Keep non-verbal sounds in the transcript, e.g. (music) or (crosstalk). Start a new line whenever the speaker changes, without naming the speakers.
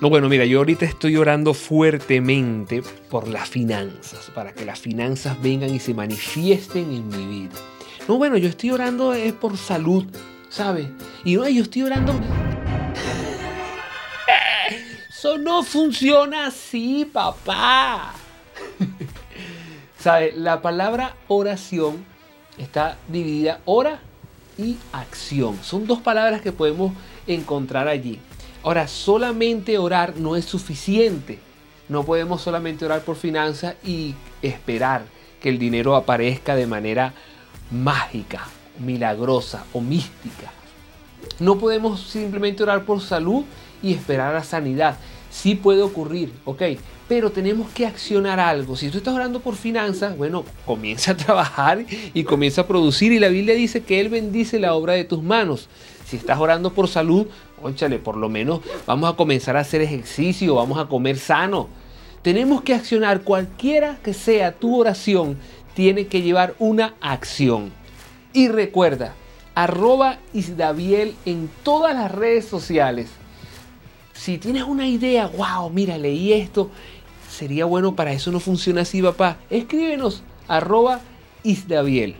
No, bueno, mira, yo ahorita estoy orando fuertemente por las finanzas, para que las finanzas vengan y se manifiesten en mi vida. No, bueno, yo estoy orando es por salud, ¿sabes? Y no, yo estoy orando... Eso no funciona así, papá. (laughs) ¿Sabes? La palabra oración está dividida hora y acción. Son dos palabras que podemos encontrar allí. Ahora, solamente orar no es suficiente. No podemos solamente orar por finanzas y esperar que el dinero aparezca de manera mágica, milagrosa o mística. No podemos simplemente orar por salud y esperar a sanidad. Sí puede ocurrir, ok, pero tenemos que accionar algo. Si tú estás orando por finanzas, bueno, comienza a trabajar y comienza a producir. Y la Biblia dice que Él bendice la obra de tus manos. Si estás orando por salud, ónchale, por lo menos vamos a comenzar a hacer ejercicio, vamos a comer sano. Tenemos que accionar, cualquiera que sea tu oración, tiene que llevar una acción. Y recuerda, arroba Isdaviel en todas las redes sociales. Si tienes una idea, wow, mira, leí esto, sería bueno para eso no funciona así, papá. Escríbenos, arroba Isdaviel.